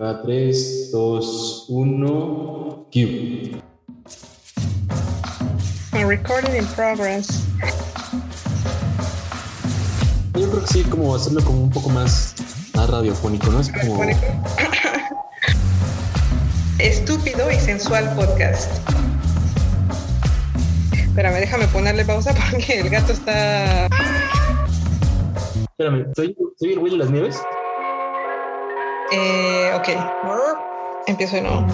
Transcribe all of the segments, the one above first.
Va 3, 2, 1, cue. A recording in progress. Yo creo que sí, como hacerlo como un poco más, más radiofónico, ¿no? Es como... Estúpido y sensual podcast. Espérame, déjame ponerle pausa porque el gato está. Espérame, ¿soy, soy el güey de las nieves? Eh, ok. Empiezo de nuevo.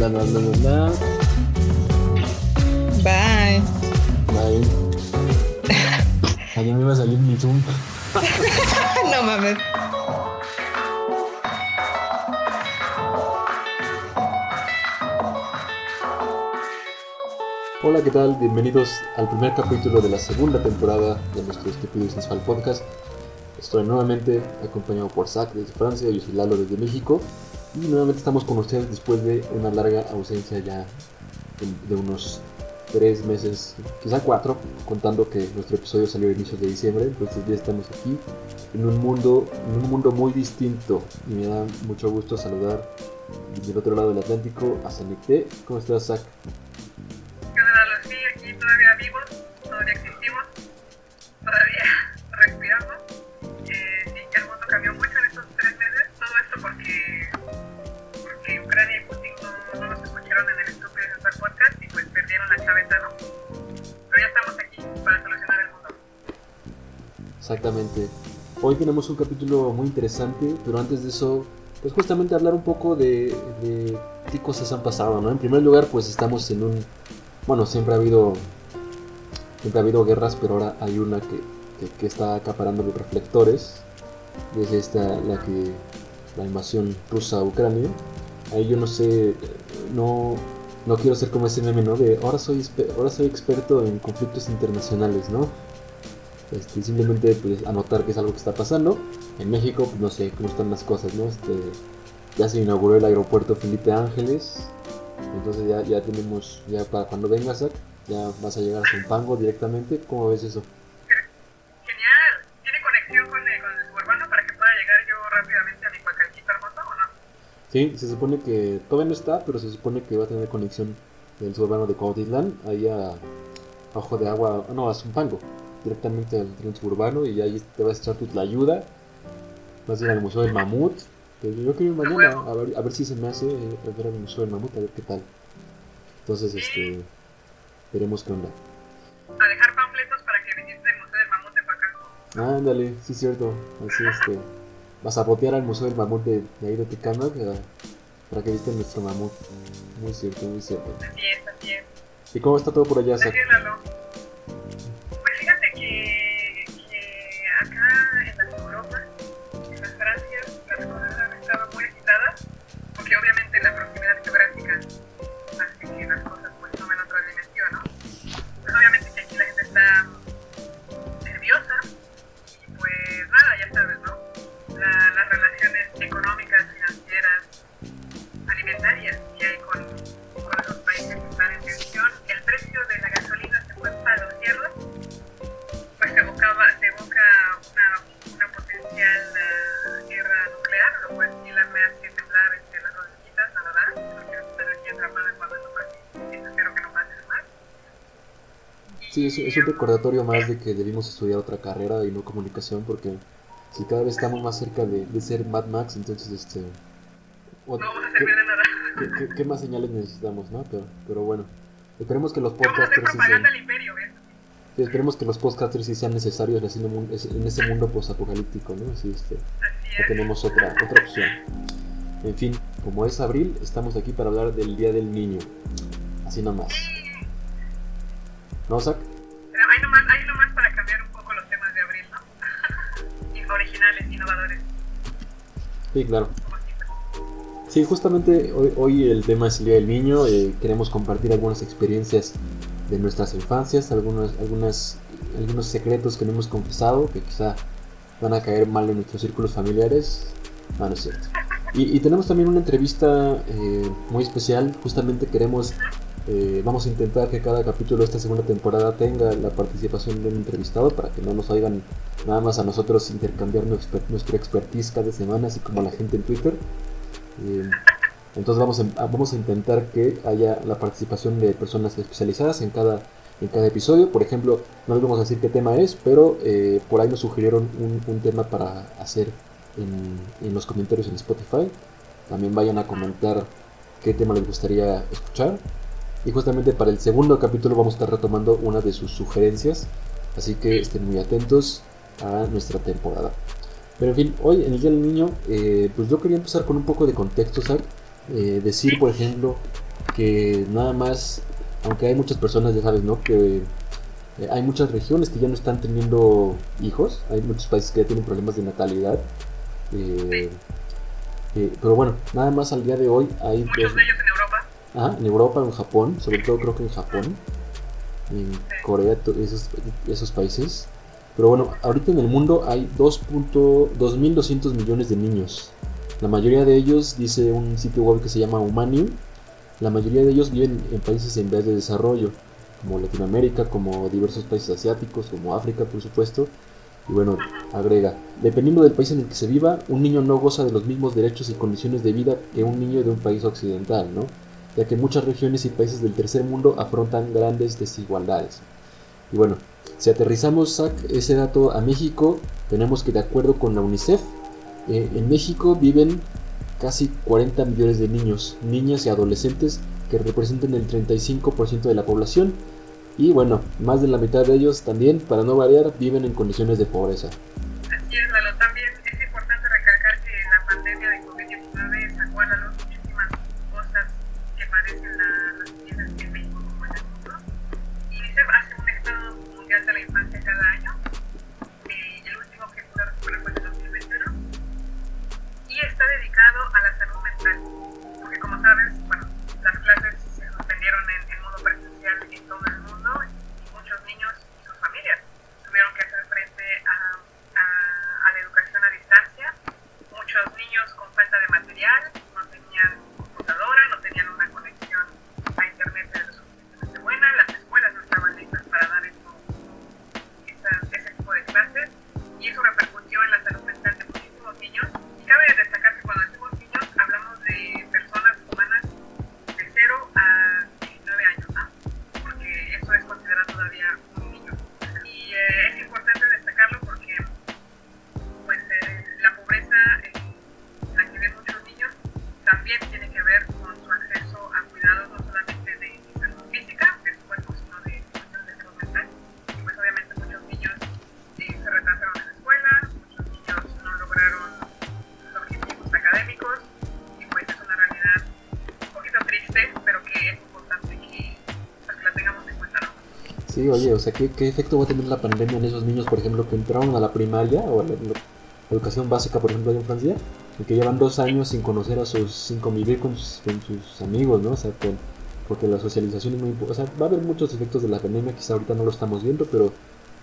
La, la, la, la, la. Bye. Bye. Ayer me iba a salir mi Zoom. no mames. Hola, ¿qué tal? Bienvenidos al primer capítulo de la segunda temporada de nuestro Estúpido y Sensual Podcast. Estoy nuevamente acompañado por Zach desde Francia, soy Lalo desde México. Y nuevamente estamos con ustedes después de una larga ausencia ya de, unos tres meses, quizá cuatro, contando que nuestro episodio salió a inicios de diciembre. Entonces ya estamos aquí en un mundo, en un mundo muy distinto. Y me da mucho gusto saludar del otro lado del Atlántico a Sanecté. ¿Cómo estás, Zach? Aquí todavía vivos, todavía existimos, todavía respiramos. Estamos aquí para solucionar el mundo. Exactamente. Hoy tenemos un capítulo muy interesante, pero antes de eso, pues justamente hablar un poco de, de qué cosas han pasado, ¿no? En primer lugar, pues estamos en un... Bueno, siempre ha habido... Siempre ha habido guerras, pero ahora hay una que, que, que está acaparando los reflectores. Es esta, la que... La invasión rusa a Ucrania. Ahí yo no sé... No, no quiero ser como ese meme, ¿no? De ahora soy, ahora soy experto en conflictos internacionales, ¿no? Este, simplemente pues, anotar que es algo que está pasando. En México, pues, no sé cómo están las cosas, ¿no? Este, ya se inauguró el aeropuerto Felipe Ángeles. Entonces ya, ya tenemos, ya para cuando vengas, ya vas a llegar a Zumpango directamente. ¿Cómo ves eso? Sí, se supone que todavía no está, pero se supone que va a tener conexión del suburbano de Cuautitlán, ahí a, a Ojo de Agua, no, a Zumpango, directamente al tren suburbano y ahí te vas a echar tu tlayuda, vas a ir al Museo del Mamut, que yo quiero ir mañana, a ver, a ver si se me hace eh, ver al Museo del Mamut, a ver qué tal. Entonces, este, veremos qué onda. A dejar panfletos para que visiten el Museo del Mamut de Pacalco. Ándale, sí cierto, así este, vas a botear al Museo del Mamut de, de ahí de Tecama para, para que visiten nuestro mamut. Muy cierto, muy cierto. Así es, así es. ¿Y cómo está todo por allá, Zach? Pues fíjate que, que acá en las Europas, en las Francias, las cosas han estado muy agitadas, porque obviamente la proximidad geográfica es, es un recordatorio más de que debimos estudiar otra carrera y no comunicación porque si cada vez estamos más cerca de, de ser Mad Max, entonces este... o- No vamos a ¿qué, servir de nada. qué- qué- qué más señales necesitamos, no? Pero, pero bueno, esperemos que los podcasters sí sean, imperio, ¿ves? sí, esperemos que los podcasters sí sean necesarios en ese mundo posapocalíptico, ¿no? Así este... Así es. tenemos otra, otra opción. En fin, como es abril, estamos aquí para hablar del Día del Niño. Así nomás. ¿No, Zach? Sí, claro. Sí, justamente hoy, el tema es el Día del Niño. eh, queremos compartir algunas experiencias de nuestras infancias, algunos, algunas, algunos secretos que no hemos confesado, que quizá van a caer mal en nuestros círculos familiares. No, es cierto. Y, y tenemos también una entrevista eh, muy especial. Justamente queremos Eh, vamos a intentar que cada capítulo de esta segunda temporada tenga la participación de un entrevistado para que no nos oigan nada más a nosotros intercambiar nuestra, nuestra expertise cada semana, así como a la gente en Twitter. Eh, entonces vamos a, vamos a intentar que haya la participación de personas especializadas en cada, en cada episodio. Por ejemplo, no les vamos a decir qué tema es, pero eh, por ahí nos sugirieron un, un tema para hacer en, en, los comentarios en Spotify. También vayan a comentar qué tema les gustaría escuchar. Y justamente para el segundo capítulo vamos a estar retomando una de sus sugerencias. Así que estén muy atentos a nuestra temporada. Pero en fin, hoy en el Día del Niño, eh, pues yo quería empezar con un poco de contexto, ¿sabes? Eh, decir, por ejemplo, que nada más, aunque hay muchas personas, ya sabes, ¿no? Que eh, hay muchas regiones que ya no están teniendo hijos, hay muchos países que ya tienen problemas de natalidad. Pero bueno, nada más al día de hoy hay... Muchos de ellos en Europa. Ajá, en Europa, en Japón, sobre todo creo que en Japón, en Corea, esos, esos países. Pero bueno, ahorita en el mundo hay 2.200 millones de niños. La mayoría de ellos, dice un sitio web que se llama Humanium, la mayoría de ellos viven en países en vías de desarrollo, como Latinoamérica, como diversos países asiáticos, como África, por supuesto. Y bueno, agrega, dependiendo del país en el que se viva, un niño no goza de los mismos derechos y condiciones de vida que un niño de un país occidental, ¿no? Ya que muchas regiones y países del tercer mundo afrontan grandes desigualdades. Y bueno, si aterrizamos ese dato a México, tenemos que de acuerdo con la UNICEF, eh, en México viven casi 40 millones de niños, niñas y adolescentes que representan el 35% de la población y bueno, más de la mitad de ellos también, para no variar, viven en condiciones de pobreza. Así es, Lalo. También a la salud mental. Porque como sabes, bueno, las clases se suspendieron en, oye, o sea, ¿qué, ¿qué, efecto va a tener la pandemia en esos niños, por ejemplo, que entraron a la primaria o a la, educación básica, por ejemplo, allá en Francia, y que llevan dos años sin conocer a sus, sin convivir con sus, con sus amigos, ¿no? O sea, con, porque la socialización es muy importante. O sea, va a haber muchos efectos de la pandemia, quizá ahorita no lo estamos viendo, pero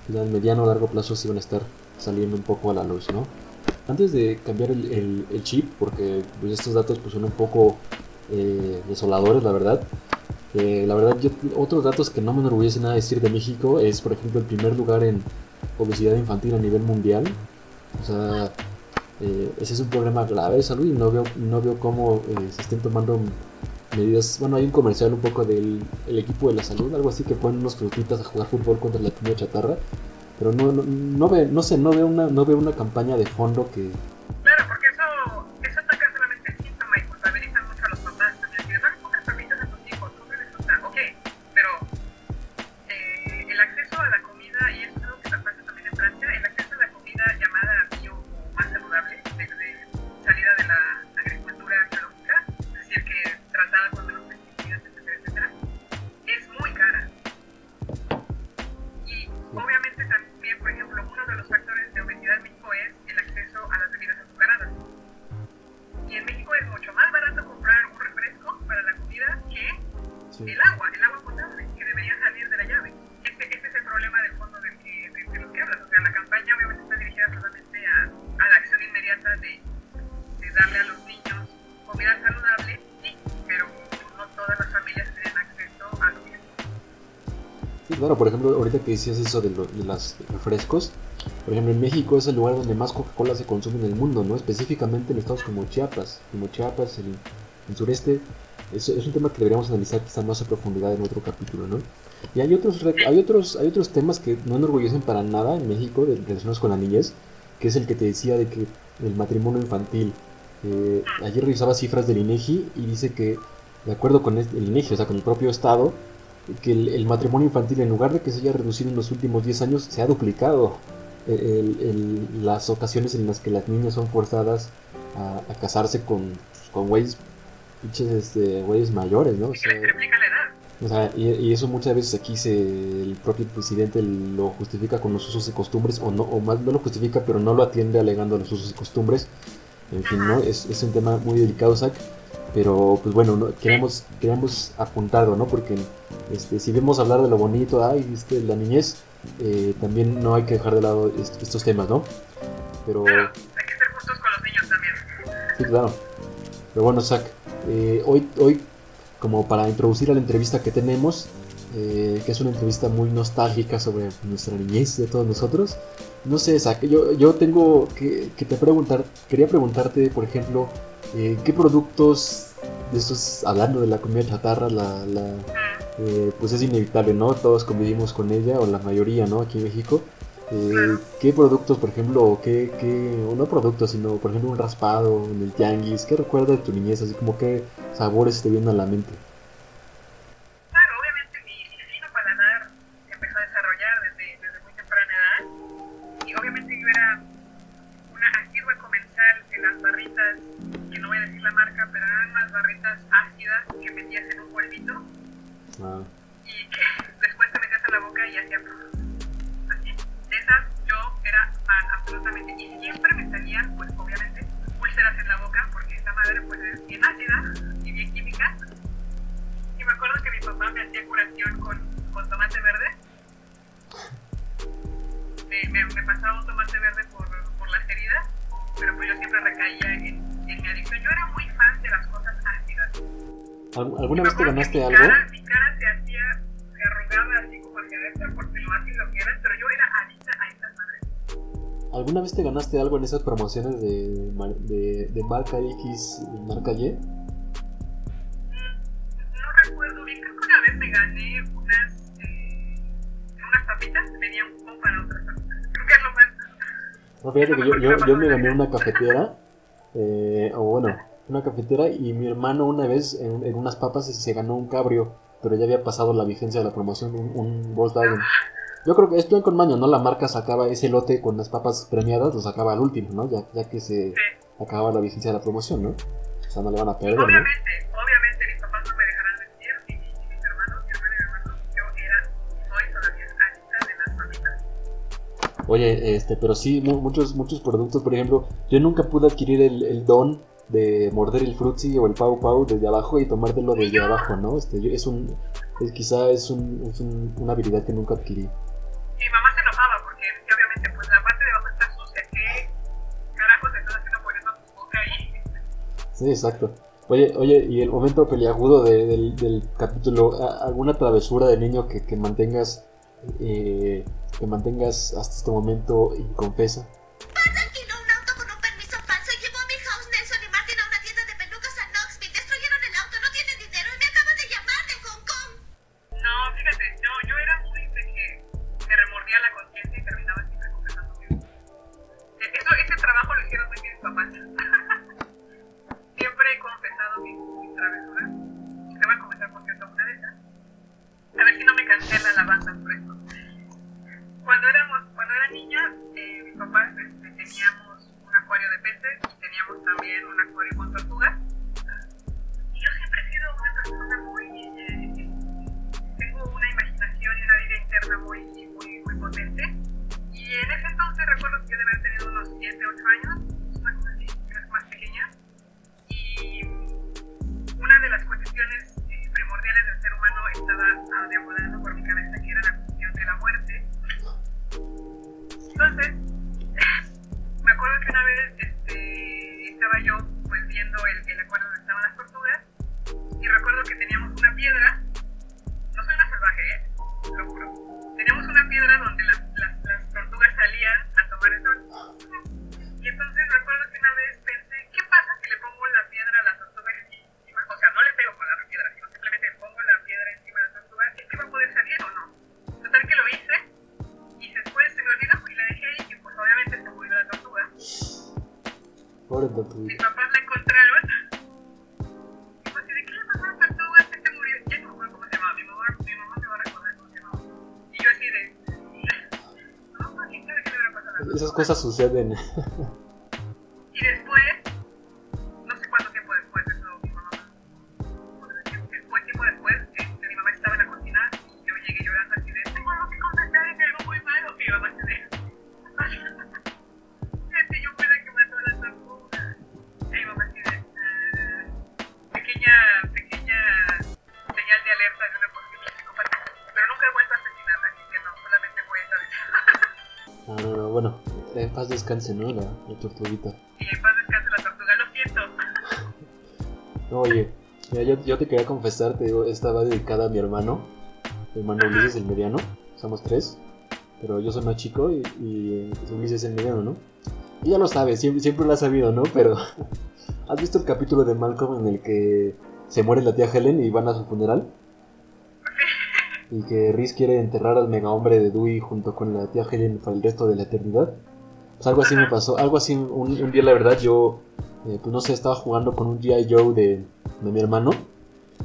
ya en mediano o largo plazo sí van a estar saliendo un poco a la luz, ¿no? Antes de cambiar el, el, el chip, porque pues, estos datos pues, son un poco eh, desoladores, la verdad. Eh, la verdad, yo, otros datos que no me enorgullece nada decir de México es, por ejemplo, el primer lugar en obesidad infantil a nivel mundial. O sea, eh, ese es un problema grave de salud y no veo, no veo cómo eh, se estén tomando medidas. Bueno, hay un comercial un poco del el equipo de la salud, algo así que ponen unos frutitas a jugar fútbol contra la comida chatarra. Pero no, no, no, ve, no sé, no veo, una, no veo una campaña de fondo que, que decías eso de, lo- de los refrescos, por ejemplo, en México es el lugar donde más Coca-Cola se consume en el mundo, ¿no? Específicamente en estados como Chiapas, como Chiapas, en el sureste. Es, es un tema que deberíamos analizar quizá más a profundidad en otro capítulo, ¿no? Y hay otros, hay otros, hay otros temas que no enorgullecen para nada en México de- relacionados con la niñez, que es el que te decía de que el matrimonio infantil. Eh, ayer revisaba cifras del INEGI y dice que, de acuerdo con el INEGI, o sea, con el propio Estado, que el, el matrimonio infantil, en lugar de que se haya reducido en los últimos 10 años, se ha duplicado. El- el- las ocasiones en las que las niñas son forzadas a, a casarse con, con güeyes, pinches, este, güeyes mayores, ¿no? O sea, o sea, y, y eso muchas veces aquí se, el propio presidente lo justifica con los usos y costumbres, o no, o más no lo justifica, pero no lo atiende alegando los usos y costumbres. En fin, ¿no? Es, es un tema muy delicado, Zach. Pero, pues bueno, ¿no? queremos, queremos apuntarlo, ¿no? Porque este, si vemos hablar de lo bonito, ay, viste, la niñez, eh, también no hay que dejar de lado est- estos temas, ¿no? Pero, Claro, hay que ser justos con los niños también. sí, claro. Pero bueno, Zach, eh, hoy, hoy, como para introducir a la entrevista que tenemos, eh, que es una entrevista muy nostálgica sobre nuestra niñez de todos nosotros, no sé, Zach, yo, yo tengo que, que te preguntar, quería preguntarte, por ejemplo, eh, ¿qué productos de estos, hablando de la comida chatarra, la, la, eh, pues es inevitable, ¿no? Todos convivimos con ella, o la mayoría, ¿no? Aquí en México. Eh, ¿Qué productos, por ejemplo, o qué, qué, o no productos, sino, por ejemplo, un raspado en el tianguis? ¿Qué recuerdas de tu niñez? Así como qué sabores te vienen a la mente. Y después te metías a la boca y hacía así. De esas yo era fan absolutamente. Y siempre me salían, pues obviamente, úlceras en la boca porque esta madre pues es bien ácida y bien química. Y me acuerdo que mi papá me hacía curación con, con tomate verde. Me, me, me pasaba un tomate verde por, por las heridas, pero pues yo siempre recaía en, en mi adicción. Yo era muy fan de las cosas ácidas. ¿Al- ¿Alguna vez te ganaste mi algo? Cara, mi cara se hacía, se arrugaba así como hacia adentro porque lo ácido que era, pero yo era adicta a estas madres. ¿Alguna vez te ganaste algo en esas promociones de, de, de marca X y marca Y? No recuerdo bien, creo que una vez me gané unas, eh, unas papitas, venía un cupón para otras papitas. Creo que es lo más. No, fíjate que yo, yo, yo me gané una cafetera, eh, o bueno, una cafetera y mi hermano una vez en, en unas papas se, ganó un cabrio, pero ya había pasado la vigencia de la promoción, un, un Volkswagen. Yo creo que es plan con maño, ¿no? La marca sacaba ese lote con las papas premiadas, lo sacaba al último, ¿no? Ya, ya que se acababa la vigencia de la promoción, ¿no? O sea, no le van a perder, ¿no? Obviamente, obviamente mis papás no me dejarán mentir, y, mi- y mis hermanos, mi hermano y mi hermano, yo era, soy todavía adicta de las papitas. Oye, este, pero sí, mu- muchos, muchos productos, por ejemplo, yo nunca pude adquirir el, el don de morder el frutzi o el pau pau desde abajo y tomártelo desde abajo, ¿no? Este, es un, es, quizá es, un, es un- una habilidad que nunca adquirí. Mi mamá se enojaba porque obviamente, pues la parte de abajo está sucia, ¿qué carajos estás haciendo poniendo tu boca ahí? Sí, exacto. Oye, oye, y el momento peliagudo de- del, del capítulo, ¿a- ¿alguna travesura de niño que, que mantengas, eh, que mantengas hasta este momento inconfesa? 7, 8 años, una cosa así, era más pequeña. Y una de las cuestiones eh, primordiales del ser humano estaba ah, deambulando suceden. descanse, ¿no? La, la tortuguita. y en paz descanse la tortuga, lo siento. No, oye, mira, yo, yo te quería confesar, te digo, esta va dedicada a mi hermano, mi hermano Ulises el mediano, somos tres, pero yo soy más chico y, y Ulises el mediano, ¿no? Y ya lo sabes, siempre, siempre lo has sabido, ¿no? Pero, ¿has visto el capítulo de Malcolm en el que se muere la tía Helen y van a su funeral? Y que Rhys quiere enterrar al mega hombre de Dewey junto con la tía Helen para el resto de la eternidad. Pues algo así me pasó, algo así, un, un día la verdad yo eh, pues no sé, estaba jugando con un G.I. Joe de, de mi hermano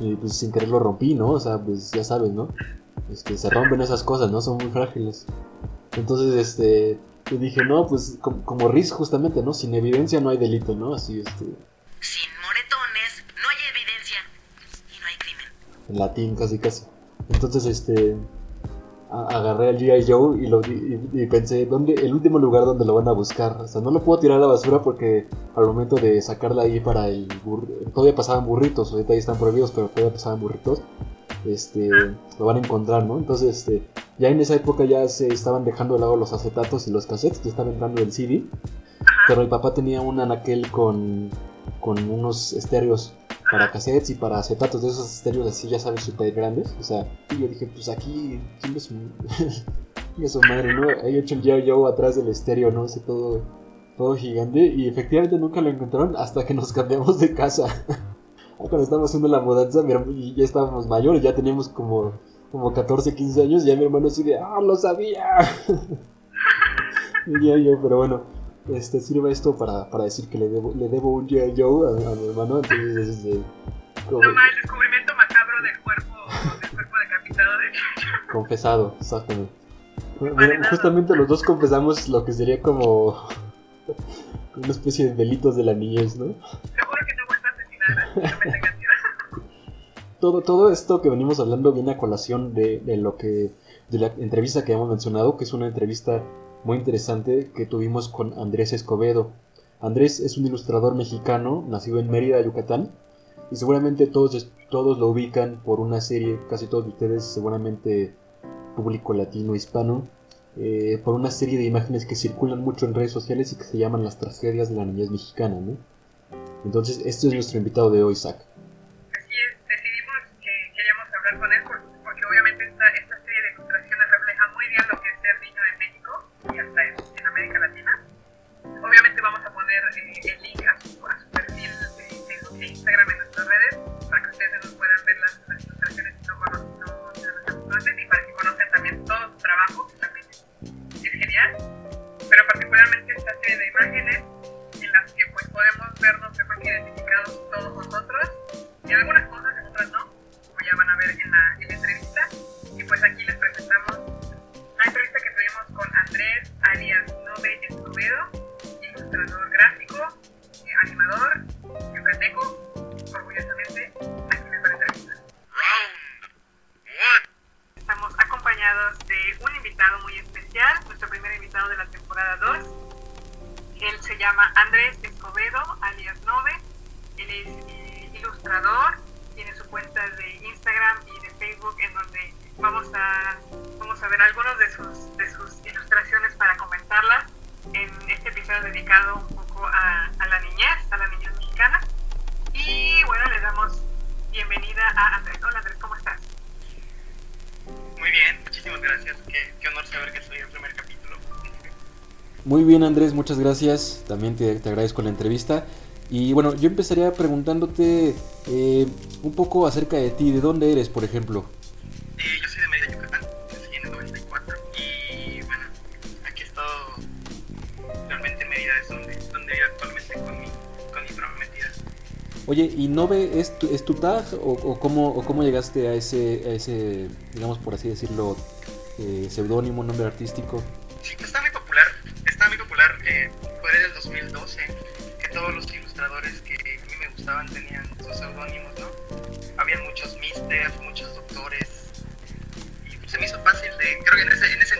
y pues sin querer lo rompí, ¿no? O sea, pues ya sabes, ¿no? Este, se rompen esas cosas, ¿no? Son muy frágiles. Entonces, este, yo dije, no, pues com- como Riz justamente, ¿no? Sin evidencia no hay delito, ¿no? Así, este, Sin moretones no hay evidencia y no hay crimen. en latín casi casi. Entonces, este, agarré al G.I. Joe y, lo, y, y pensé, ¿dónde, el último lugar donde lo van a buscar? O sea, no lo puedo tirar a la basura porque al momento de sacarla ahí para el todavía pasaban burritos, ahorita ya están prohibidos, pero todavía pasaban burritos, este, lo van a encontrar, ¿no? Entonces, este, ya en esa época ya se estaban dejando de lado los acetatos y los cassettes, ya estaba entrando el CD, pero el papá tenía un anaquel con, con unos estéreos para cassettes y para acetatos de esos estéreos así, ya sabes, súper grandes. O sea, y yo dije, pues aquí, su, chingue su madre, ¿no? Ahí hecho el G.I. Joe atrás del estéreo, ¿no? Ese todo, todo gigante. Y efectivamente nunca lo encontraron hasta que nos cambiamos de casa. Cuando estábamos haciendo la mudanza, mi hermano- y ya estábamos mayores, ya teníamos como, como 14, 15 años, y ya mi hermano así de, ¡ah, lo sabía! y. Joe, pero bueno, este, sirve esto para, para decir que le debo, le debo un G.I. Joe a, a mi hermano, entonces, este, como- No el descubrimiento macabro del cuerpo, del cuerpo decapitado de confesado, exactamente. Mira, justamente los dos confesamos lo que sería como una especie de delitos de la niñez, ¿no? Seguro que no vuelto a asesinar, miedo. Todo, todo esto que venimos hablando viene a colación de, de lo que de la entrevista que hemos mencionado, que es una entrevista muy interesante que tuvimos con Andrés Escobedo. Andrés es un ilustrador mexicano, nacido en Mérida, Yucatán, y seguramente todos, todos lo ubican por una serie, casi todos ustedes, seguramente público latino, hispano, eh, por una serie de imágenes que circulan mucho en redes sociales y que se llaman las tragedias de la niñez mexicana, ¿no? Entonces, este es nuestro invitado de hoy, Zach. Muchas gracias. También te, te agradezco la entrevista. Y bueno, yo empezaría preguntándote eh, un poco acerca de ti, de dónde eres, por ejemplo. Eh, yo soy de Mérida, Yucatán, nací en el 94 y bueno, aquí he estado, realmente Mérida es donde, donde vivo actualmente con mi, con mi prometida. Oye, ¿y Nove es tu, es tu tag o, o cómo, o cómo llegaste a ese, a ese, digamos por así decirlo, eh, seudónimo, nombre artístico?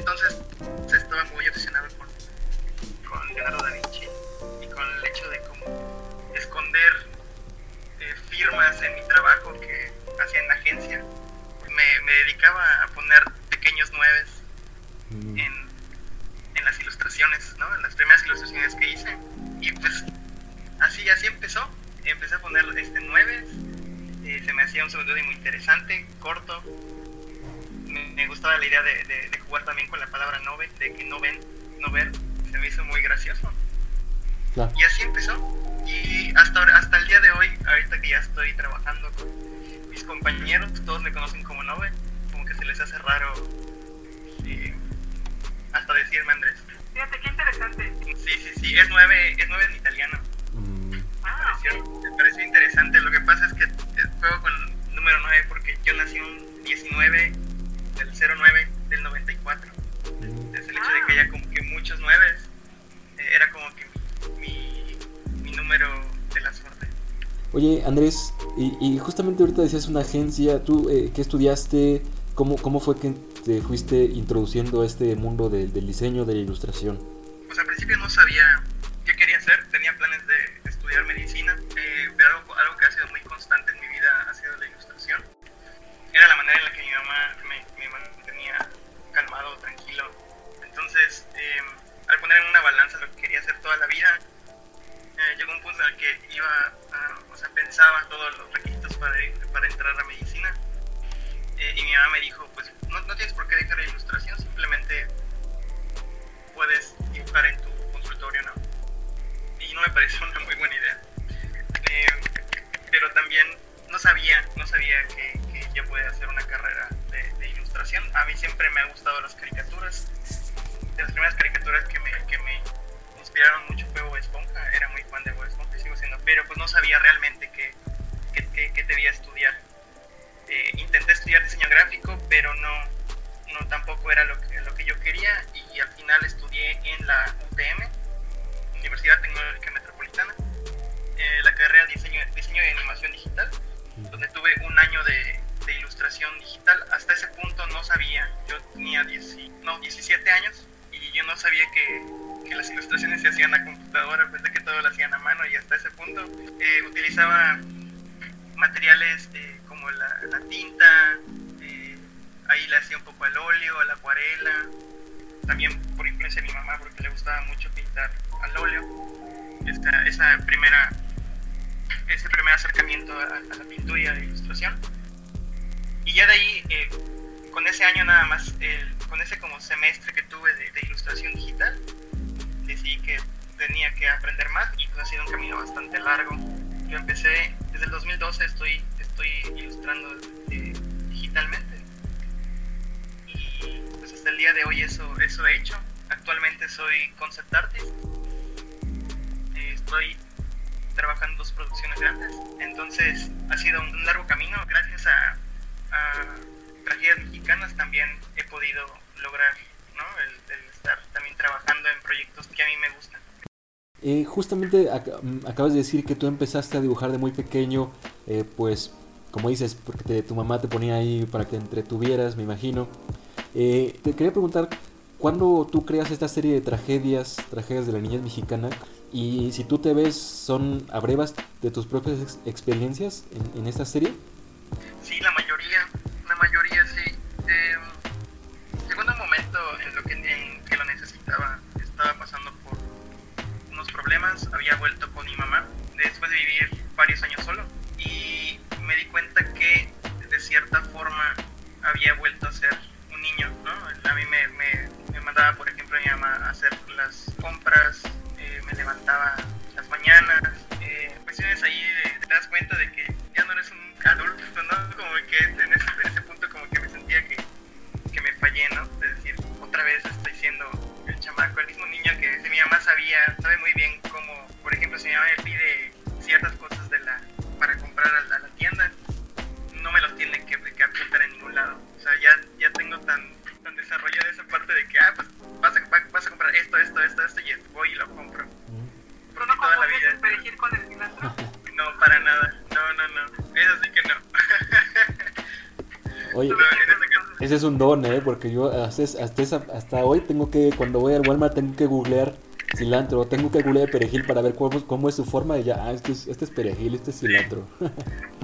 Entonces se estaba muy obsesionado con, con Leonardo da Vinci y con el hecho de cómo esconder eh, firmas en mi trabajo que hacía en la agencia. Me, me dedicaba a poner pequeños nueves Mm, en, en las ilustraciones, ¿no? En las primeras ilustraciones que hice. Y pues así, así empezó. Empecé a poner este, nueves. eh, se me hacía un seudónimo muy interesante, corto. Me, me gustaba la idea de, de- de jugar también con la palabra nove, de que no ven, no ver. Se me hizo muy gracioso. Y así empezó. Y hasta, hasta el día de hoy, ahorita que ya estoy trabajando con mis compañeros, todos me conocen como Nove. Como que se les hace raro hasta decirme Andrés. Fíjate qué interesante. Sí, sí, sí, es nueve, es nueve en italiano. Mm, Me Ah, pareció, me pareció interesante. Lo que pasa es que eh, juego con el número 9 porque yo nací un 19 del 09 del 94. mm. Entonces el hecho de que haya como que muchos nueves eh, era como que mi, mi número de la suerte. Oye, Andrés, y, y justamente ahorita decías una agencia, ¿tú eh, qué estudiaste? ¿Cómo, ¿Cómo fue que te fuiste introduciendo a este mundo de- del diseño, de la ilustración? Pues al principio no sabía qué quería hacer, tenía planes de estudiar medicina, pensaba todos los requisitos para, para entrar a medicina. Eh, y mi mamá me dijo, pues no, no tienes por qué dejar la ilustración, simplemente puedes dibujar en tu consultorio, ¿no? Y no me pareció una muy buena idea. Eh, pero también no sabía, no sabía que, que yo podía hacer una carrera de, de ilustración. A mí siempre me han gustado las caricaturas. De las primeras caricaturas que me, que me inspiraron mucho fue Esponja. Era muy fan de Pero pues no sabía realmente qué, qué, qué- qué debía estudiar. Eh, intenté estudiar diseño gráfico, pero no, no tampoco era lo que, lo que yo quería y al final estudié en la UTM, Universidad Tecnológica Metropolitana, eh, la carrera de diseño, diseño y animación digital, donde tuve un año de, de ilustración digital. Hasta ese punto no sabía, yo tenía 10 no, 17 años y yo no sabía que, que las ilustraciones se hacían a computadora, pensé que todo lo hacían a mano y hasta ese punto eh, utilizaba materiales eh, como la, la tinta, eh, ahí le hacía un poco al óleo, a la acuarela, también por influencia de mi mamá porque le gustaba mucho pintar al óleo. Esta, esa primera, ese primer acercamiento a, a la pintura y a la ilustración. Y ya de ahí, eh, con ese año nada más, con ese como semestre que tuve de, de ilustración digital, decidí que tenía que aprender más y pues ha sido un camino bastante largo. Yo empecé, desde el 2012 estoy, estoy ilustrando eh, digitalmente y pues hasta el día de hoy eso, eso he hecho. Actualmente soy concept artist. Eh, estoy trabajando dos producciones grandes. Entonces ha sido un largo camino. Gracias a, a tragedias mexicanas también he podido lograr ¿no? el, trabajando en proyectos que a mí me gustan. Eh, justamente ac- mm, acabas de decir que tú empezaste a dibujar de muy pequeño, eh, pues como dices, porque te- tu mamá te ponía ahí para que entretuvieras, me imagino. Eh, te quería preguntar, ¿cuándo tú creas esta serie de tragedias, tragedias de la niñez mexicana? Y si tú te ves, ¿son a brevas de tus propias ex- experiencias en, en esta serie? Sí, la mayoría, la mayoría sí. problemas, había vuelto con mi mamá después de vivir varios años solo y me di cuenta que de cierta forma había vuelto a ser un niño, ¿no? A mí me, me, me mandaba, por ejemplo, a mi mamá a hacer las compras, eh, me levantaba las mañanas, eh, cuestiones ahí de, te das cuenta de que ya no eres un adulto, ¿no? Como que en ese, en ese punto como que me sentía que, que me fallé, ¿no? Es decir, otra vez estoy siendo el chamaco, el mismo niño que mi mamá sabía, sabe muy bien me pide ciertas cosas de la para comprar a, la- a la tienda, no me los tiene que, que apuntar en ningún lado. O sea, ya, ya tengo tan, tan desarrollada esa parte de que, ah, pues vas a, va- vas a comprar esto, esto, esto, esto, y voy y lo compro. Pero no toda la vida. el perejil con el cilantro. No, para nada. No, no, no. Eso sí que no. Oye, ese es un don, ¿eh? Porque yo hasta, es- hasta, esa- hasta hoy tengo que, cuando voy al Walmart, tengo que googlear cilantro, tengo que googlear perejil para ver cómo, cómo es su forma y ya, ah, este es, este es perejil, este es cilantro.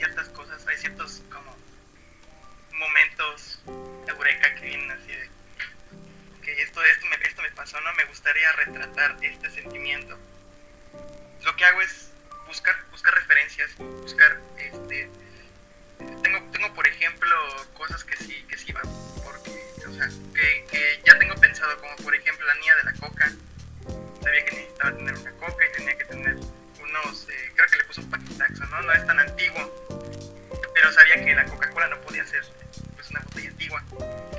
ciertas cosas, hay ciertos como momentos eureka que vienen así de que esto, esto, me, esto me pasó, ¿no? Me gustaría retratar este sentimiento. Lo que hago es buscar buscar referencias buscar este tengo tengo por ejemplo cosas que sí que sí van porque o sea que, que ya tengo pensado como por ejemplo la niña de la coca. Sabía que necesitaba tener una coca y tenía que tener unos eh, creo que le puso un paquetaxo no no es tan antiguo pero sabía que la Coca Cola no podía ser pues una botella antigua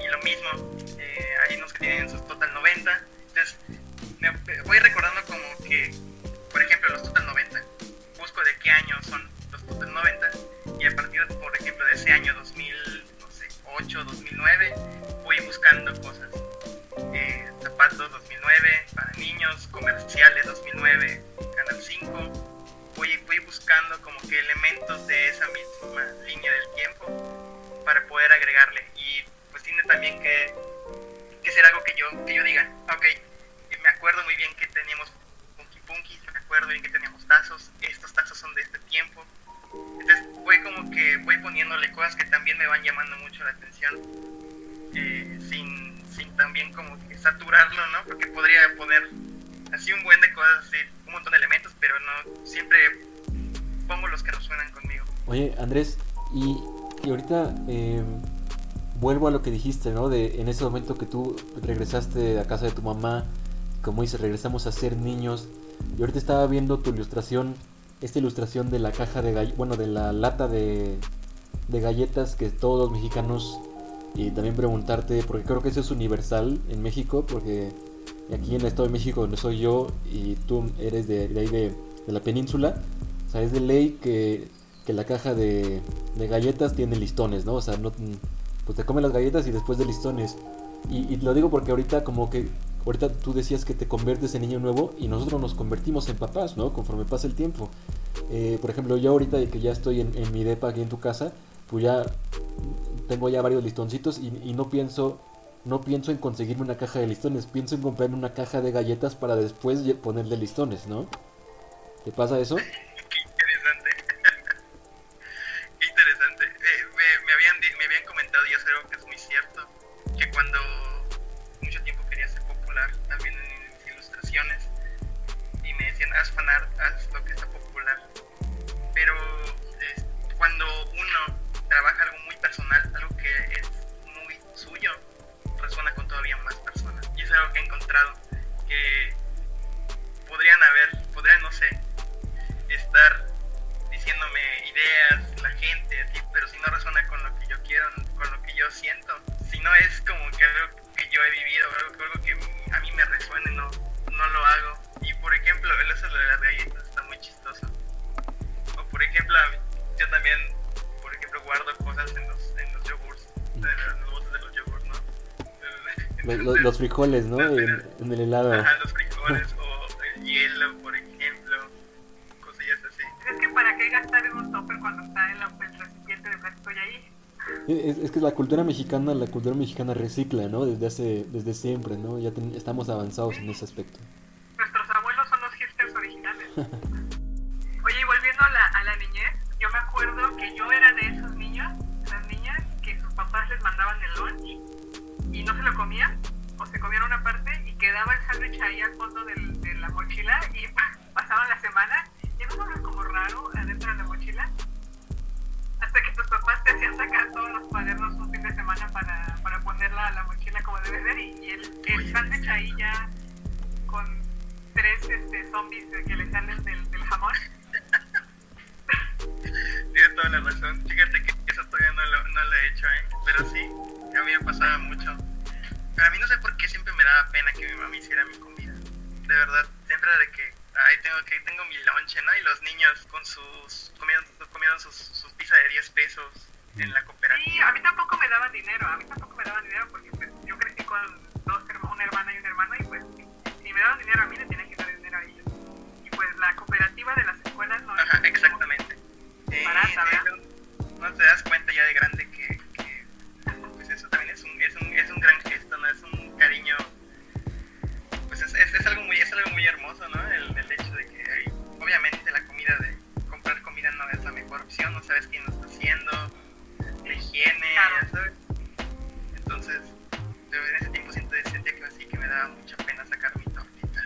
y lo mismo eh, hay unos que tienen sus total 90 entonces me voy recordando como que por ejemplo, los Total 90. Busco de qué año son los Total 90 y a partir, por ejemplo, de ese año 2008, 2009, voy buscando cosas. Eh, zapatos 2009 para niños, comerciales 2009, Canal 5. Voy, voy buscando como que elementos de esa misma línea del tiempo para poder agregarle. Y pues tiene también que, que ser algo que yo, que yo diga, ok, me acuerdo muy bien que teníamos punky punky, me acuerdo bien que teníamos tazos, estos tazos son de este tiempo. Entonces voy como que voy poniéndole cosas que también me van llamando mucho la atención, eh, sin, sin también como que saturarlo, ¿no? Porque podría poner así un buen de cosas, así, un montón de elementos, pero no, siempre pongo los que resuenan conmigo. Oye, Andrés, y, y ahorita eh, vuelvo a lo que dijiste, ¿no? De en ese momento que tú regresaste a casa de tu mamá, como dices, regresamos a ser niños. Y ahorita estaba viendo tu ilustración, esta ilustración de la caja de galletas, bueno, de la lata de, de galletas que todos los mexicanos, y también preguntarte, porque creo que eso es universal en México, porque aquí en el Estado de México, donde soy yo, y tú eres de, de ahí de la península, o sea, es de ley que, que la caja de, de galletas tiene listones, ¿no? O sea, no, pues te comes las galletas y después de listones. Y, lo digo porque ahorita como que, ahorita tú decías que te conviertes en niño nuevo y nosotros nos convertimos en papás, ¿no? Conforme pasa el tiempo. Eh, por ejemplo, yo ahorita que ya estoy en, en mi depa aquí en tu casa, pues ya tengo ya varios listoncitos y, y no pienso no pienso en conseguirme una caja de listones, pienso en comprarme una caja de galletas para después ponerle listones, ¿no? ¿Te pasa eso? Frijoles, ¿no? En, en el helado. Ajá, los frijoles o el hielo, por ejemplo, cosillas así. Es que para qué gastar en un topper cuando está en la, el recipiente de plástico ya ahí. Es, es que la cultura mexicana, la cultura mexicana recicla, ¿no? Desde hace, desde siempre, ¿no? Ya ten- estamos avanzados en ese aspecto. Nuestros abuelos son los hipsters originales. Oye, y volviendo a la, a la niñez, yo me acuerdo que yo era de esos niños, las niñas, que sus papás les mandaban el lunch y no se lo comían, o se comían una parte y quedaba el sándwich ahí al fondo del- de la mochila y pasaban la semana y no lo como raro adentro de la mochila. Hasta que tus papás te hacían sacar todos los cuadernos un fin de semana para, para ponerla a la mochila como debe ser y, y el, el sándwich ahí ya con tres este, zombies que le salen del, del jamón. Tienes toda la razón. Fíjate que eso todavía no lo, no lo he hecho, ¿eh? Pero sí, a mí me pasaba mucho. Pero a mí no sé por qué siempre me daba pena que mi mamá hiciera mi comida. De verdad, siempre de que, ay, tengo que tengo mi lonche, ¿no? Y los niños con sus, comieron, comieron sus, sus pizzas de 10 pesos en la Sí, cooperativa. a mí tampoco me daban dinero, a mí tampoco me daban dinero porque pues, yo crecí con dos hermanos, una hermana y un hermano y pues si me daban dinero a mí le tenían que dar dinero a ellos. Y pues la cooperativa de las escuelas no Ajá, exactamente. Eh, Barata, no te das cuenta ya de grande que, que, pues eso también es un, es un, es un gran gesto, es, es, algo muy, es algo muy hermoso, ¿no? El, el hecho de que obviamente la comida de comprar comida no es la mejor opción, no sabes quién lo está haciendo, la higiene, Claro. sabes. Entonces, yo en ese tiempo siento sentía que así que me daba mucha pena sacar mi tortita.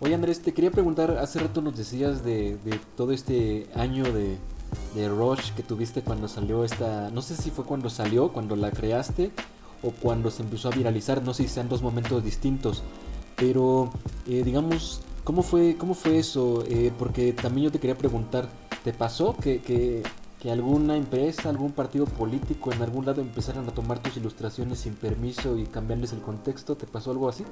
Oye Andrés, te quería preguntar, hace rato nos decías de, de todo este año de, de Rush que tuviste cuando salió esta, no sé si fue cuando salió, cuando la creaste o cuando se empezó a viralizar, no sé si sean dos momentos distintos, pero eh, digamos, ¿cómo fue, cómo fue eso? Eh, porque también yo te quería preguntar, ¿te pasó que, que, que alguna empresa, algún partido político en algún lado empezaran a tomar tus ilustraciones sin permiso y cambiarles el contexto? ¿Te pasó algo así?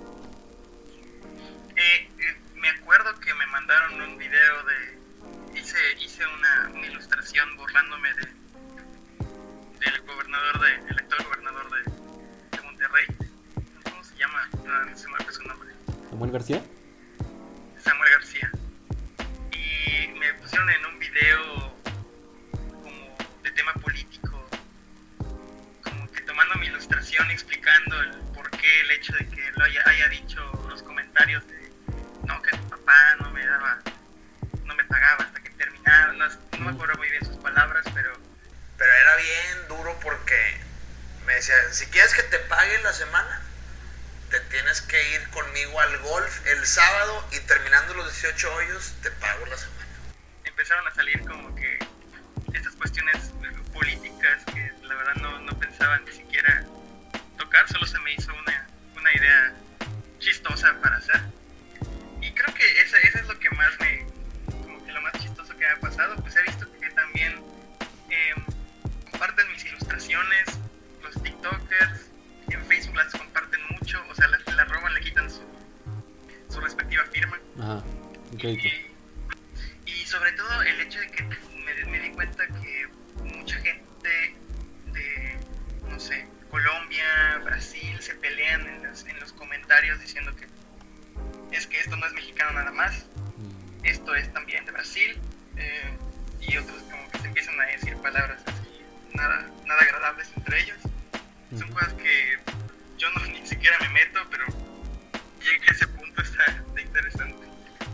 Nada, nada agradables entre ellos. Son ujú. cosas que yo no ni siquiera me meto, pero llegué a ese punto, está, está interesante.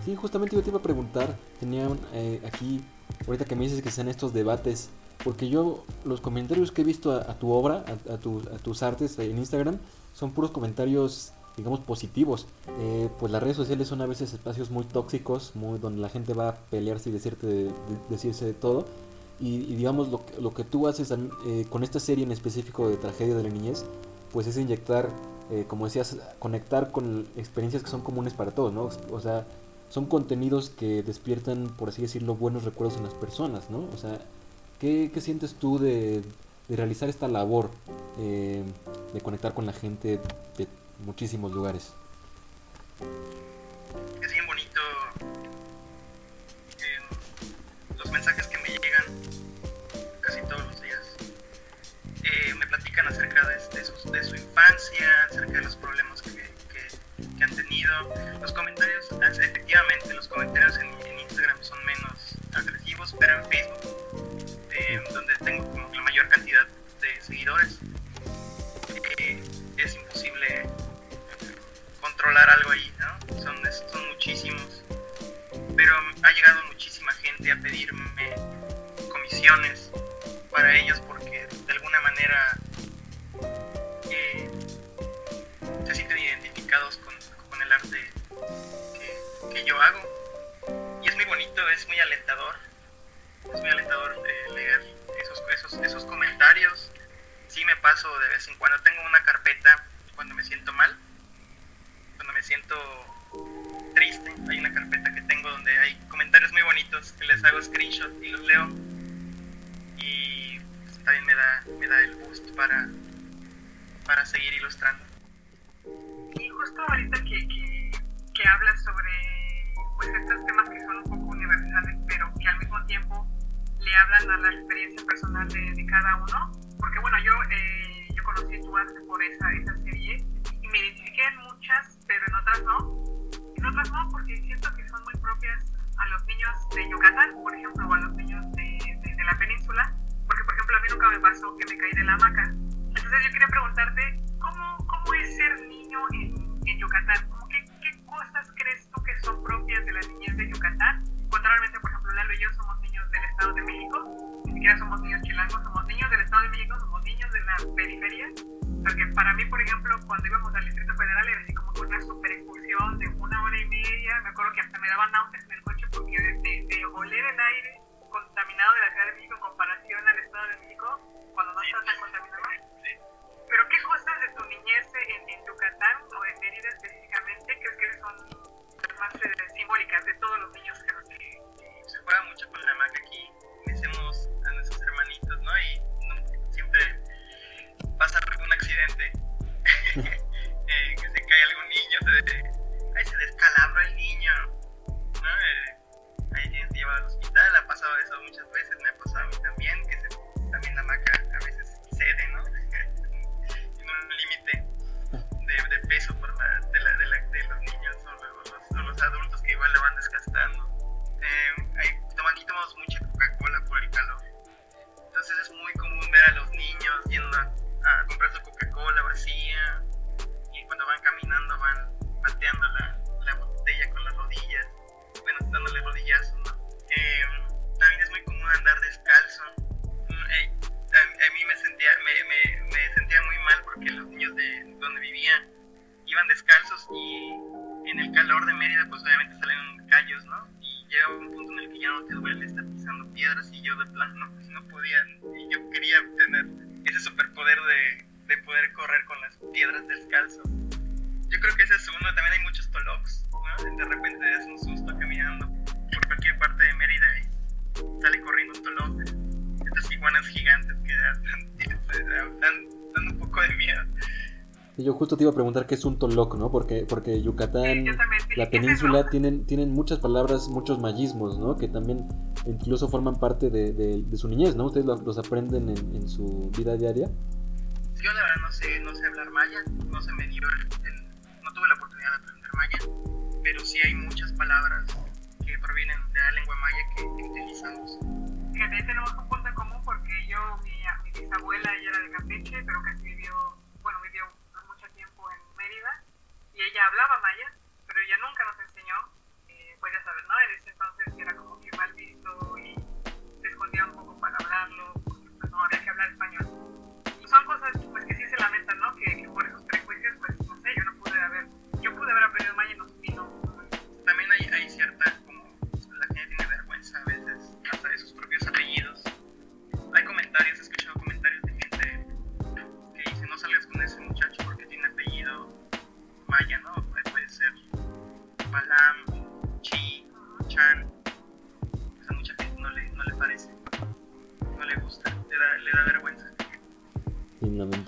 Sí, justamente yo te iba a preguntar, tenía un, eh, aquí, ahorita que me dices que sean estos debates, porque yo los comentarios que he visto a, a tu obra, a, a tu- a tus artes en Instagram, son puros comentarios, digamos, positivos. Eh, pues las redes sociales son a veces espacios muy tóxicos, muy donde la gente va a pelearse y decirte, de- decirse de todo. Y, digamos, lo, que- lo que tú haces eh, con esta serie en específico de Tragedia de la Niñez, pues es inyectar, eh, como decías, conectar con experiencias que son comunes para todos, ¿no? O sea, son contenidos que despiertan, por así decirlo, buenos recuerdos en las personas, ¿no? O sea, ¿qué, qué sientes tú de, de realizar esta labor, eh, de conectar con la gente, de muchísimos lugares. Es bien bonito los mensajes que de, su infancia, acerca de los problemas que, que- han tenido. Los comentarios, efectivamente, los comentarios en, Instagram son menos agresivos, pero en Facebook, eh, donde tengo como la mayor cantidad de seguidores, eh, es imposible controlar algo ahí, ¿no? Son, son muchísimos. Pero ha llegado muchísima gente a pedirme comisiones para ellos porque de alguna manera con, el arte que, yo hago. Y es muy bonito, es muy alentador. Es muy alentador eh, leer esos, esos, esos comentarios. Sí me paso de vez en cuando. Tengo una carpeta cuando me siento mal cuando me siento triste, hay una carpeta que tengo donde hay comentarios muy bonitos que les hago screenshot y los leo. Y también me da, me da el boost para, para seguir ilustrando. Justo ahorita que, que, que hablas sobre pues estos temas que son un poco universales, pero que al mismo tiempo le hablan a la experiencia personal de, de cada uno, porque bueno, yo, eh, yo conocí tu arte por esa, esa serie y me identifiqué en muchas, pero en otras no. En otras no, porque siento que son muy propias a los niños de Yucatán, por ejemplo, o a los niños de, de, de la península, porque por ejemplo a mí nunca me pasó que me caí de la hamaca. Entonces yo quería preguntarte, ¿cómo, cómo es ser niño en, en Yucatán? ¿Cómo qué, ¿Qué cosas crees tú que son propias de la niñez de Yucatán? Contrariamente, por ejemplo, Lalo y yo somos niños del Estado de México, ni siquiera somos niños chilangos, somos niños del Estado de México, somos niños de la periferia, porque para mí, por ejemplo, cuando íbamos al Distrito Federal era así como una super excursión de una hora y media, me acuerdo que hasta me daban náuseas en el coche porque de, de- de oler el aire contaminado de la Ciudad de México en comparación al Estado de México, cuando no está tan contaminado. Niñez en, en Yucatán o en Mérida específicamente crees que son más eh, simbólicas de todos los niños que nos Se juega mucho con la hamaca aquí, hacemos a nuestros hermanitos, ¿no? Y siempre pasa algún accidente, eh, que se cae algún niño, se, ahí se descalabra el niño, ¿no? Eh, ahí tienes que llevar al hospital, ha pasado eso muchas veces, me ha pasado a mí también, que también la hamaca límite de, peso por la, de, la, de, la, de los niños o los, adultos que igual la van desgastando. Eh, ahí, toma- aquí tomamos mucha Coca-Cola por el calor. Entonces es muy común ver a los niños yendo a, a comprar su Coca-Cola vacía y cuando van caminando van pateando la, la botella con las rodillas, bueno, dándole rodillazos, donde vivía iban descalzos y en el calor de Mérida pues obviamente salen callos, ¿no? Y llega un punto en el que ya no te duele estar pisando piedras y yo de plano pues no podía, y yo quería tener ese superpoder de, de poder correr con las piedras descalzo. Yo creo que ese es uno, también hay muchos tolocs, ¿no? De repente das un susto caminando por cualquier parte de Mérida y sale corriendo un toloc. Estas iguanas gigantes que dan, dan, dan un poco de miedo. Y yo justo te iba a preguntar qué es un toloc, ¿no? Porque, porque Yucatán, sí. la ¿Qué es península, tienen, tienen muchas palabras, muchos mayismos, ¿no? Que también incluso forman parte de, de- de su niñez, ¿no? Ustedes lo- los aprenden en, en su vida diaria. Yo la verdad no sé, no sé hablar maya, no se me dio el, el- no tuve la oportunidad de aprender maya, pero sí hay muchas palabras que provienen de la lengua maya que, que utilizamos. Fíjate, ahí tenemos un punto en común porque yo, mi, mi bisabuela, ella era de Campeche, pero casi vivió mucho tiempo en Mérida, y ella hablaba maya, pero ella nunca nos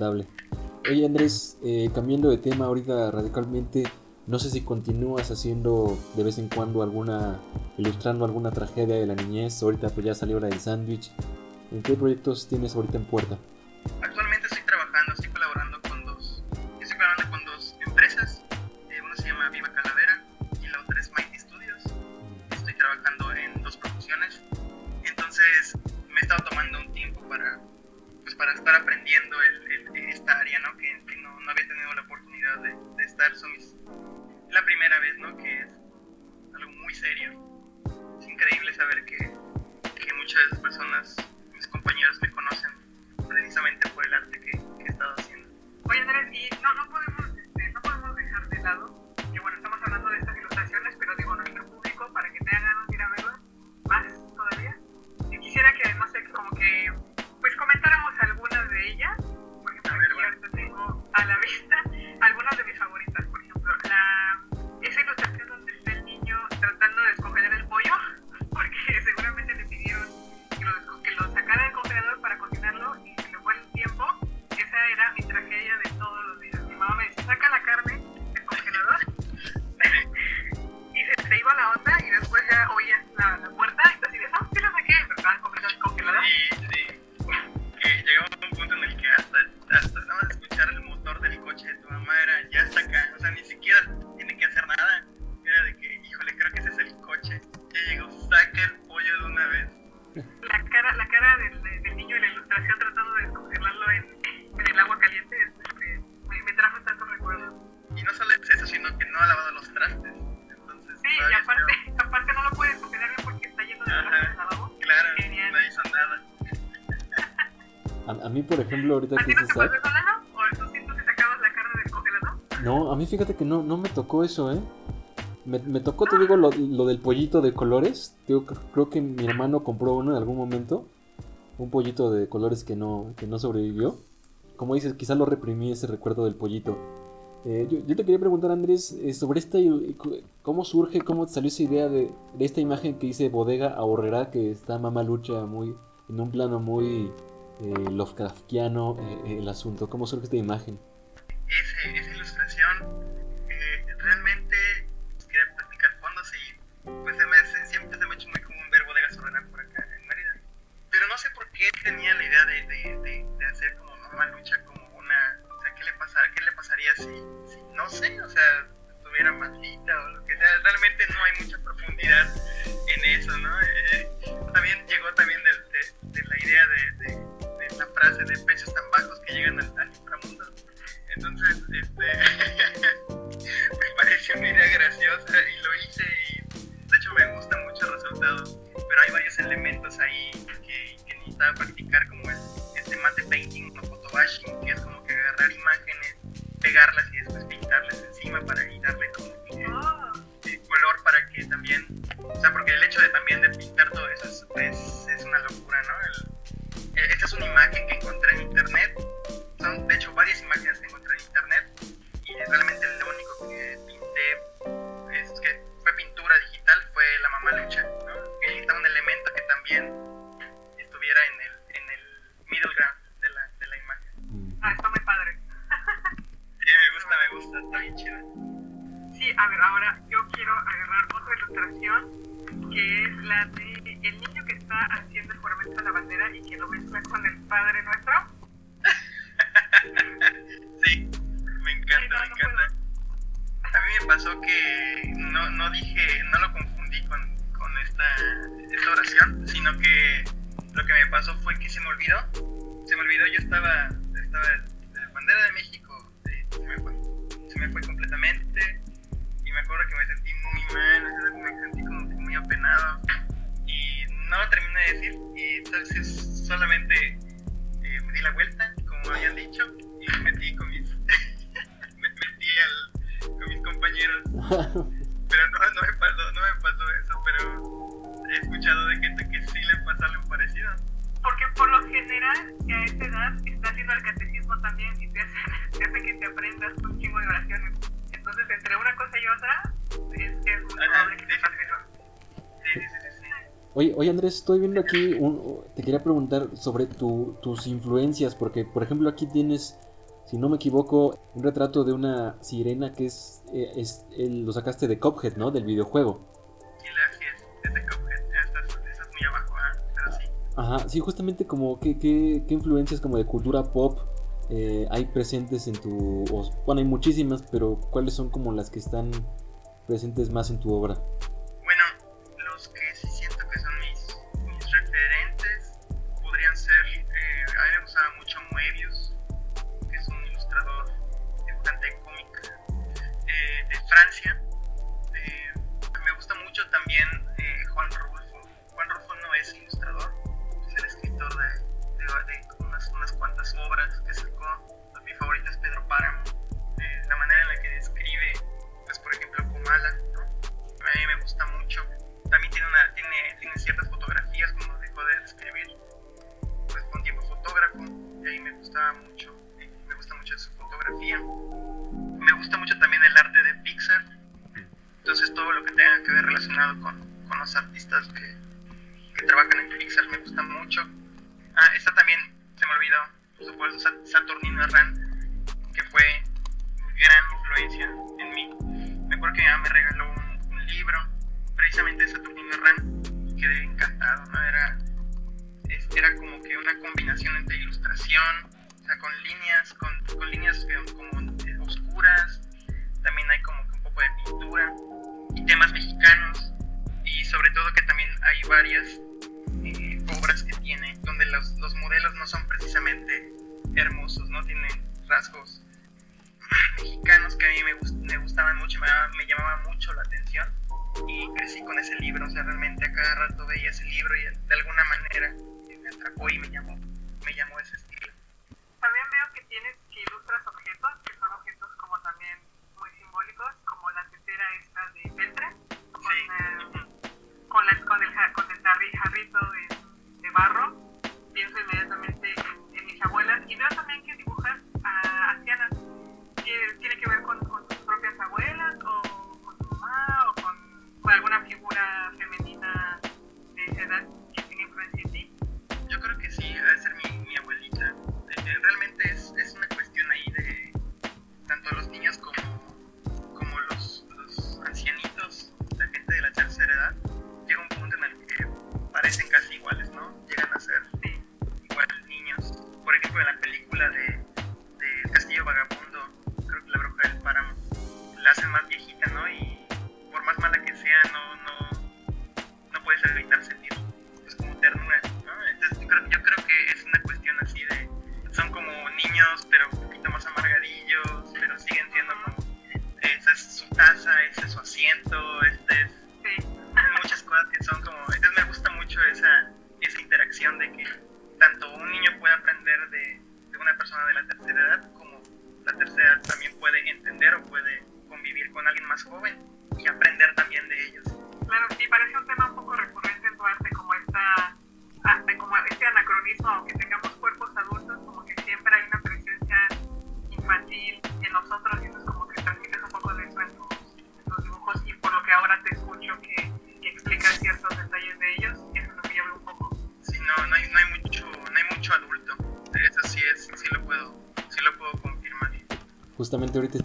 lamentable. Oye Andrés, eh, cambiando de tema ahorita radicalmente, no sé si continúas haciendo de vez en cuando alguna, ilustrando alguna tragedia de la niñez, ahorita pues ya salió la del sándwich. ¿En qué proyectos tienes ahorita en puerta? No, a mí fíjate que no, no me tocó eso, ¿eh? Me, me tocó, te digo, lo, lo, del pollito de colores. Yo creo que mi hermano compró uno en algún momento. Un pollito de colores que no, que no sobrevivió. Como dices, quizás lo reprimí ese recuerdo del pollito. Eh, yo, te quería preguntar, Andrés, eh, sobre esta. Eh, ¿Cómo surge, cómo salió esa idea de, de esta imagen que dice bodega ahorrera, que está Mamalucha muy, en un plano muy eh, Lovecraftiano eh, el asunto? ¿Cómo surge esta imagen? el hecho de también de pintar todo eso es, es, una locura, ¿no? El, e, esta es una imagen que encontré en internet Andrés, estoy viendo aquí, un, te quería preguntar sobre tu, tus influencias, porque por ejemplo aquí tienes, si no me equivoco, un retrato de una sirena que es, eh, es el, lo sacaste de Cophead, ¿no? Del videojuego. Sí, es, es de Cophead, estás, estás muy abajo, ¿ah? ¿eh? Sí. Ajá, sí, justamente como qué, qué, qué influencias como de cultura pop eh, hay presentes en tu... bueno, hay muchísimas, pero ¿cuáles son como las que están presentes más en tu obra?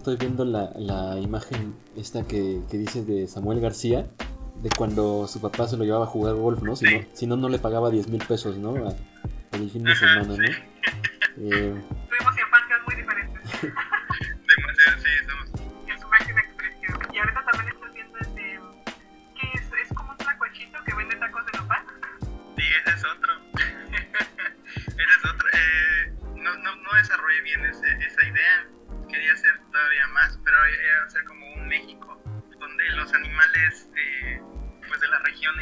estoy viendo la, la imagen esta que, que, dices de Samuel García, de cuando su papá se lo llevaba a jugar golf, ¿no? Si no, si no, no le pagaba 10 mil pesos, ¿no? A, el fin de semana, ¿no? Eh... Tuvimos infancias muy diferentes.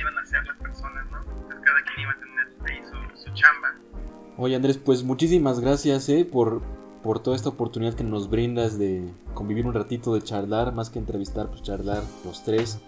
iban a ser las personas, pues cada quien iba a tener ahí su, chamba. Oye Andrés, pues muchísimas gracias ¿eh? por, por toda esta oportunidad que nos brindas de convivir un ratito, de charlar, más que entrevistar, pues charlar los tres.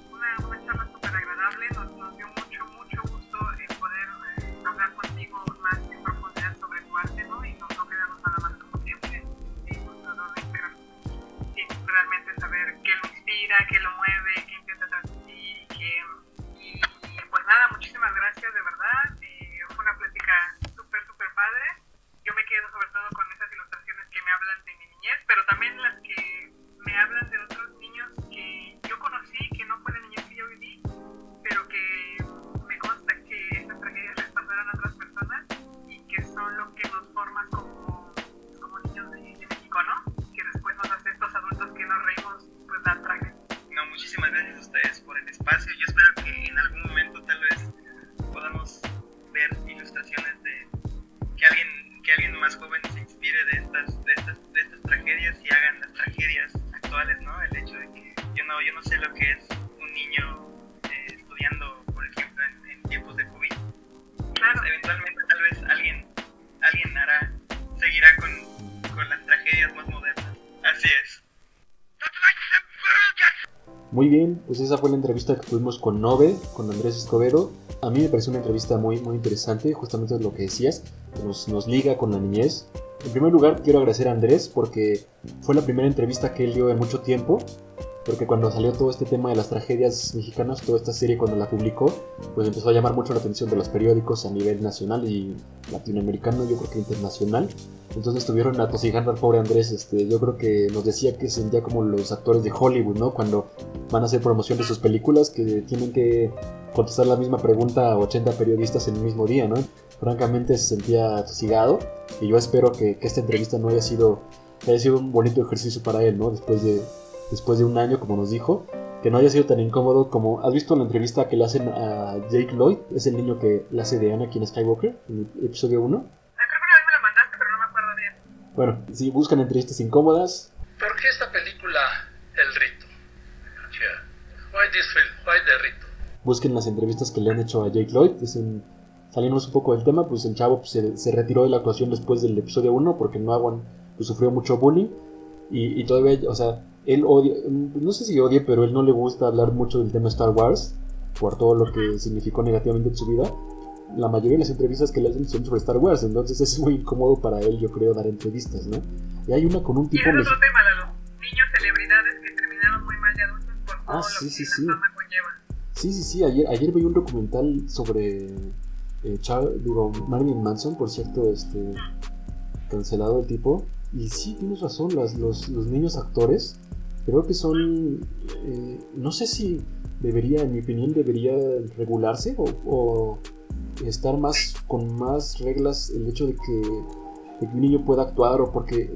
Muy bien, pues esa fue la entrevista que tuvimos con Nove, con Andrés Escobedo. A mí me pareció una entrevista muy, muy interesante, justamente lo que decías, que nos, nos liga con la niñez. En primer lugar, quiero agradecer a Andrés porque fue la primera entrevista que él dio en mucho tiempo porque cuando salió todo este tema de las tragedias mexicanas, toda esta serie cuando la publicó, pues empezó a llamar mucho la atención de los periódicos a nivel nacional y latinoamericano, yo creo que internacional. Entonces estuvieron atosigando al pobre Andrés, este, yo creo que nos decía que sentía como los actores de Hollywood, ¿no? Cuando van a hacer promoción de sus películas, que tienen que contestar la misma pregunta a 80 periodistas en el mismo día, ¿no? Francamente se sentía atosigado y yo espero que, esta entrevista no haya sido, haya sido un bonito ejercicio para él, ¿no? Después de, después de un año, como nos dijo, que no haya sido tan incómodo como... ¿Has visto la entrevista que le hacen a Jake Lloyd? Es el niño que le hace de Anakin Skywalker en el episodio 1. Ah, creo que una vez me la mandaste, pero no me acuerdo bien. Bueno, si buscan entrevistas incómodas, ¿Por qué esta película El Rito? Yeah. Why this film? Why the Rito? busquen las entrevistas que le han hecho a Jake Lloyd. Es en, saliéndonos un poco del tema, pues el chavo pues, se, se retiró de la actuación después del episodio 1 porque no aguan, pues, sufrió mucho bullying. Y, y todavía, o sea, él odia, no sé si odia, pero él no le gusta hablar mucho del tema Star Wars por todo lo que significó negativamente en su vida. La mayoría de las entrevistas que le hacen son sobre Star Wars, entonces es muy incómodo para él, yo creo, dar entrevistas, ¿no? Y hay una con un Y tipo... ese es otro tema, Lalo. Niños celebridades que terminaron muy mal de adultos por todo Ah, lo sí, que sí, la sí. fama conlleva. Sí, sí, sí, ayer, ayer vi un documental sobre eh, Char- digo, Marilyn Manson, por cierto, este cancelado el tipo. Y sí, tienes razón, las, los, los niños actores, creo que son, eh, no sé si debería, en mi opinión, debería regularse o, estar más con más reglas el hecho de que, un niño pueda actuar o porque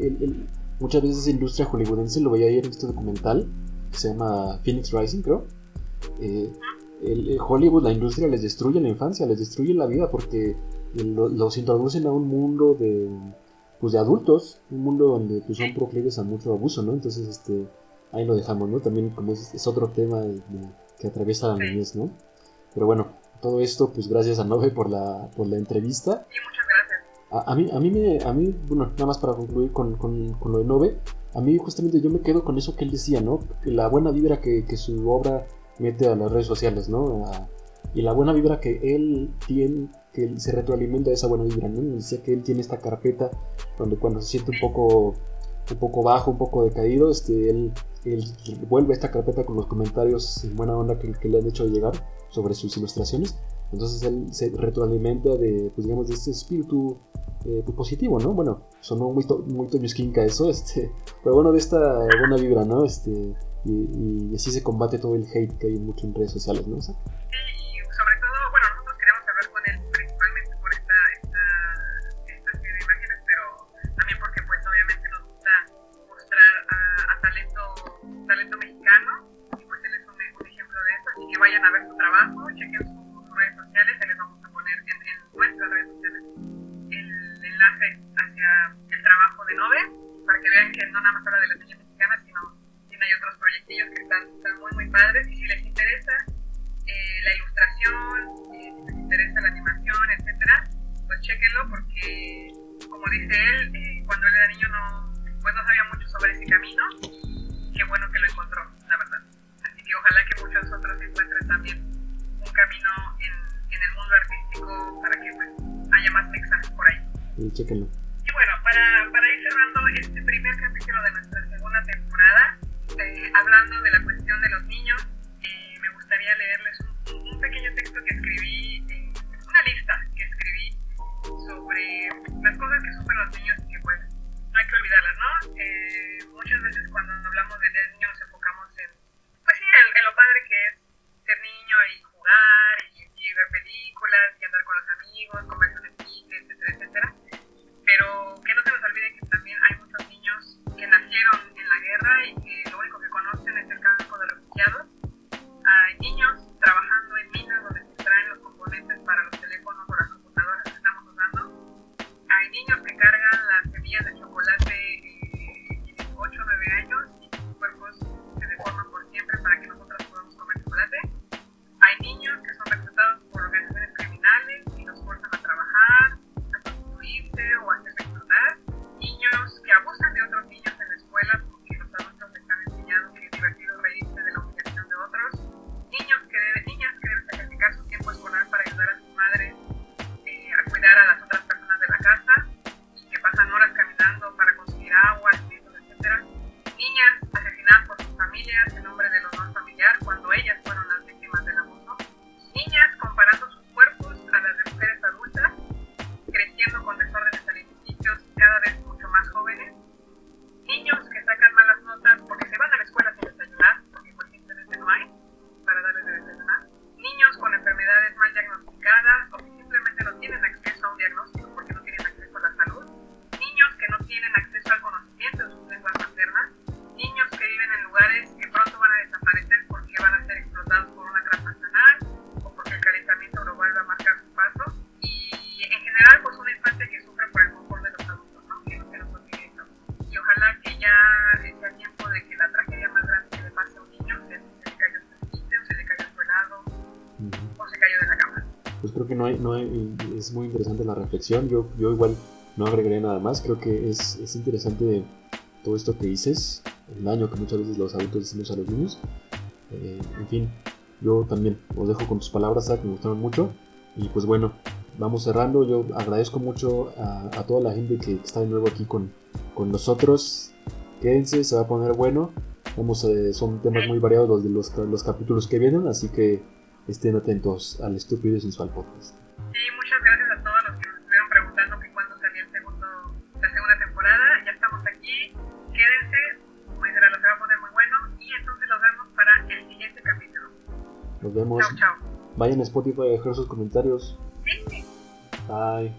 muchas veces esa industria hollywoodense, lo veía ayer en este documental, que se llama Phoenix Rising, creo. Eh, el, Hollywood, la industria les destruye la infancia, les destruye la vida porque lo- los introducen a un mundo de, pues, de adultos, un mundo donde pues, son proclives a mucho abuso, ¿no? Entonces, este, ahí lo dejamos, ¿no? También como es, es otro tema de- de- que atraviesa la niñez, ¿no? Pero bueno, todo esto, pues gracias a Nove por la, por la entrevista. Y muchas gracias. A, a mí, a mí, me, a mí, bueno, nada más para concluir con, con, con lo de Nove, a mí justamente yo me quedo con eso que él decía, ¿no? La buena vibra que, que su obra mete a las redes sociales, ¿no? A- y la buena vibra que él tiene, que él se retroalimenta de esa buena vibra, ¿no? Nos decía que él tiene esta carpeta donde cuando se siente un poco, un poco bajo, un poco decaído, este, él, él vuelve esta carpeta con los comentarios en buena onda que, que le han hecho llegar sobre sus ilustraciones. Entonces él se retroalimenta de, pues digamos, de este espíritu eh, pues, positivo, ¿no? Bueno, sonó muy, to- muy Toño Esquinca eso, este, pero bueno, de esta buena vibra, ¿no? Este, y, y así se combate todo el hate que hay mucho en redes sociales, ¿no? O sea, mexicano, y pues él es un, un ejemplo de eso, así que vayan a ver su trabajo, chequen sus, redes sociales, se les vamos a poner en, en nuestras redes sociales el enlace hacia el trabajo de Nove, para que vean que no nada más habla de las niñas mexicanas, sino tiene hay otros proyectillos que están, están muy muy padres, y si les interesa eh, la ilustración, eh, si les interesa la animación, etcétera, pues chequenlo porque, como dice él, eh, cuando él era niño no, pues no sabía mucho sobre ese camino ahí. Es muy interesante la reflexión. Yo, yo igual no agregaré nada más. Creo que es, es interesante todo esto que dices, el daño que muchas veces los adultos decimos a los niños. Eh, en fin, yo también os dejo con tus palabras, que me gustaron mucho. Y pues bueno, vamos cerrando. Yo agradezco mucho a, a toda la gente que está de nuevo aquí con, con nosotros. Quédense, se va a poner bueno. Vamos, eh, son temas muy variados los de los, los capítulos que vienen, así que estén atentos al estúpido y sensual podcast. Vayan a Spotify a dejar sus comentarios. Bye.